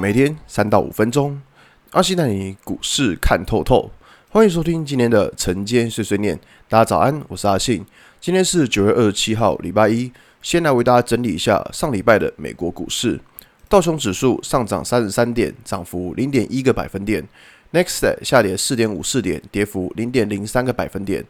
每天三到五分钟，阿信带你股市看透透。欢迎收听今天的晨间碎碎念。大家早安，我是阿信。今天是九月二十七号，礼拜一。先来为大家整理一下上礼拜的美国股市。道琼指数上涨三十三点，涨幅零点一个百分点。Next 下跌四点五四点，跌幅零点零三个百分点。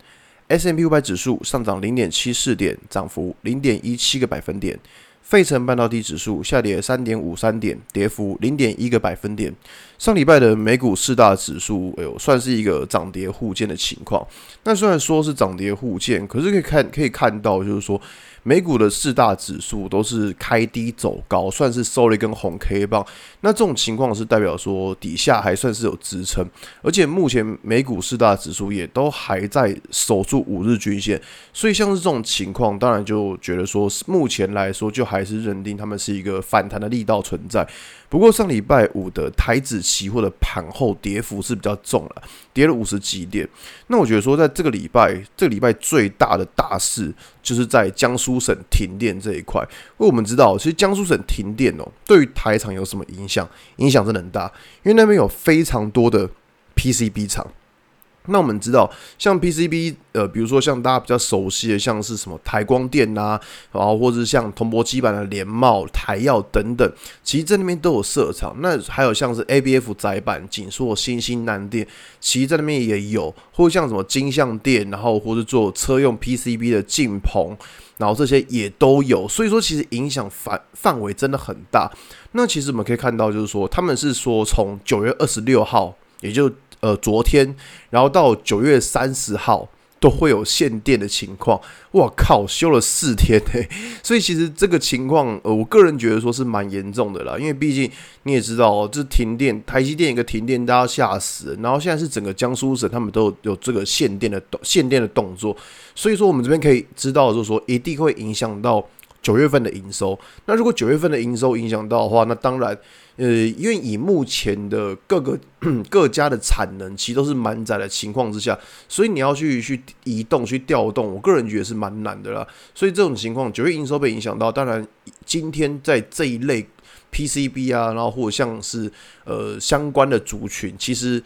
S&P 五百指数上涨零点七四点，涨幅零点一七个百分点。费城半导体指数下跌三点五三点，跌幅零点一个百分点。上礼拜的美股四大指数，哎呦，算是一个涨跌互见的情况。那虽然说是涨跌互见，可是可以看可以看到，就是说。美股的四大指数都是开低走高，算是收了一根红 K 棒。那这种情况是代表说底下还算是有支撑，而且目前美股四大指数也都还在守住五日均线，所以像是这种情况，当然就觉得说目前来说就还是认定他们是一个反弹的力道存在。不过上礼拜五的台指期货的盘后跌幅是比较重了，跌了五十几点。那我觉得说，在这个礼拜，这个礼拜最大的大事就是在江苏省停电这一块。因为我们知道，其实江苏省停电哦，对于台厂有什么影响？影响真的很大，因为那边有非常多的 PCB 厂。那我们知道，像 PCB，呃，比如说像大家比较熟悉的，像是什么台光电呐、然后或者是像铜箔基板的联茂、台耀等等，其实在那边都有设厂。那还有像是 ABF 载板、景硕、新兴、南电，其实在那边也有，或者像什么金像电，然后或者做车用 PCB 的晋鹏，然后这些也都有。所以说，其实影响范范围真的很大。那其实我们可以看到，就是说他们是说从九月二十六号，也就。呃，昨天，然后到九月三十号都会有限电的情况。哇靠，休了四天嘿，所以其实这个情况，呃，我个人觉得说是蛮严重的啦。因为毕竟你也知道哦，这停电，台积电一个停电，大家吓死。然后现在是整个江苏省，他们都有有这个限电的限电的动作。所以说，我们这边可以知道，就是说一定会影响到九月份的营收。那如果九月份的营收影响到的话，那当然。呃，因为以目前的各个 各家的产能其实都是满载的情况之下，所以你要去去移动、去调动，我个人觉得是蛮难的啦。所以这种情况，九月营收被影响到，当然今天在这一类 PCB 啊，然后或者像是呃相关的族群，其实。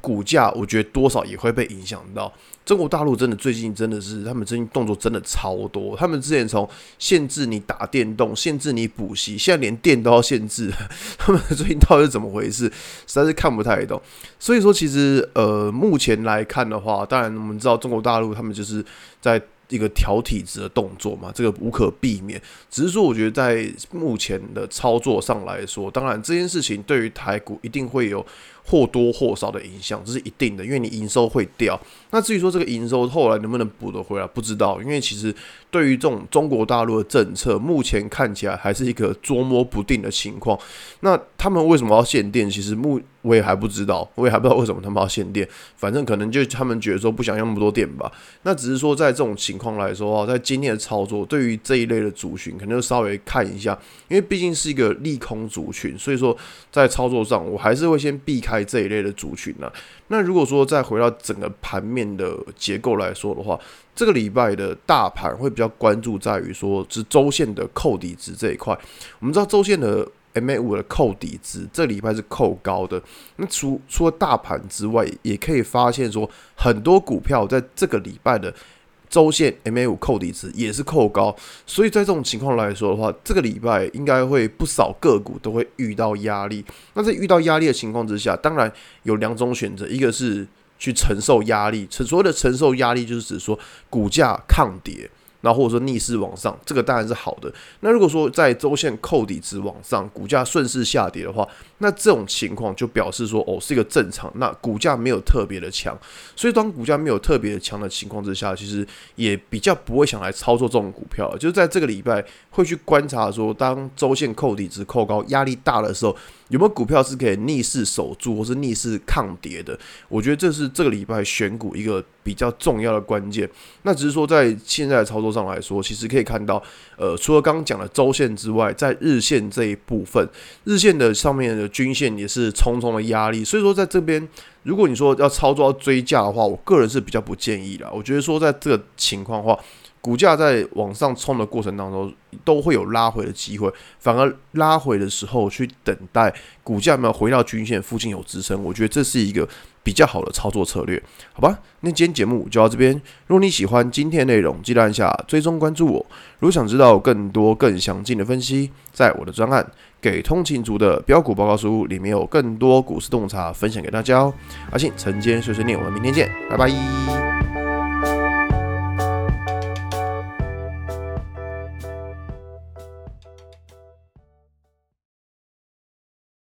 股价我觉得多少也会被影响到。中国大陆真的最近真的是，他们最近动作真的超多。他们之前从限制你打电动，限制你补习，现在连电都要限制。他们最近到底是怎么回事？实在是看不太懂。所以说，其实呃，目前来看的话，当然我们知道中国大陆他们就是在。一个调体质的动作嘛，这个无可避免。只是说，我觉得在目前的操作上来说，当然这件事情对于台股一定会有或多或少的影响，这是一定的，因为你营收会掉。那至于说这个营收后来能不能补得回来，不知道。因为其实对于这种中国大陆的政策，目前看起来还是一个捉摸不定的情况。那他们为什么要限电？其实目我也还不知道，我也还不知道为什么他们要限电。反正可能就他们觉得说不想用那么多电吧。那只是说在这种情况来说啊，在今天的操作，对于这一类的族群，可能就稍微看一下，因为毕竟是一个利空族群，所以说在操作上，我还是会先避开这一类的族群呢。那如果说再回到整个盘面的结构来说的话，这个礼拜的大盘会比较要关注在于说是周线的扣底值这一块。我们知道周线的。MA 五的扣底值，这礼拜是扣高的。那除除了大盘之外，也可以发现说，很多股票在这个礼拜的周线 MA 五扣底值也是扣高。所以在这种情况来说的话，这个礼拜应该会不少个股都会遇到压力。那在遇到压力的情况之下，当然有两种选择，一个是去承受压力，承所谓的承受压力就是指说股价抗跌。那或者说逆势往上，这个当然是好的。那如果说在周线扣底值往上，股价顺势下跌的话，那这种情况就表示说，哦，是一个正常。那股价没有特别的强，所以当股价没有特别的强的情况之下，其实也比较不会想来操作这种股票。就是在这个礼拜会去观察说，当周线扣底值扣高，压力大的时候。有没有股票是可以逆势守住，或是逆势抗跌的？我觉得这是这个礼拜选股一个比较重要的关键。那只是说，在现在的操作上来说，其实可以看到，呃，除了刚刚讲的周线之外，在日线这一部分，日线的上面的均线也是重重的压力。所以说，在这边，如果你说要操作要追价的话，我个人是比较不建议的。我觉得说，在这个情况的话，股价在往上冲的过程当中，都会有拉回的机会，反而拉回的时候去等待股价没有回到均线附近有支撑，我觉得这是一个比较好的操作策略，好吧？那今天节目就到这边。如果你喜欢今天内容，记得按下追踪关注我。如果想知道更多更详尽的分析，在我的专案《给通勤族的标股报告书》里面有更多股市洞察分享给大家哦。阿信晨间碎碎念，我们明天见，拜拜。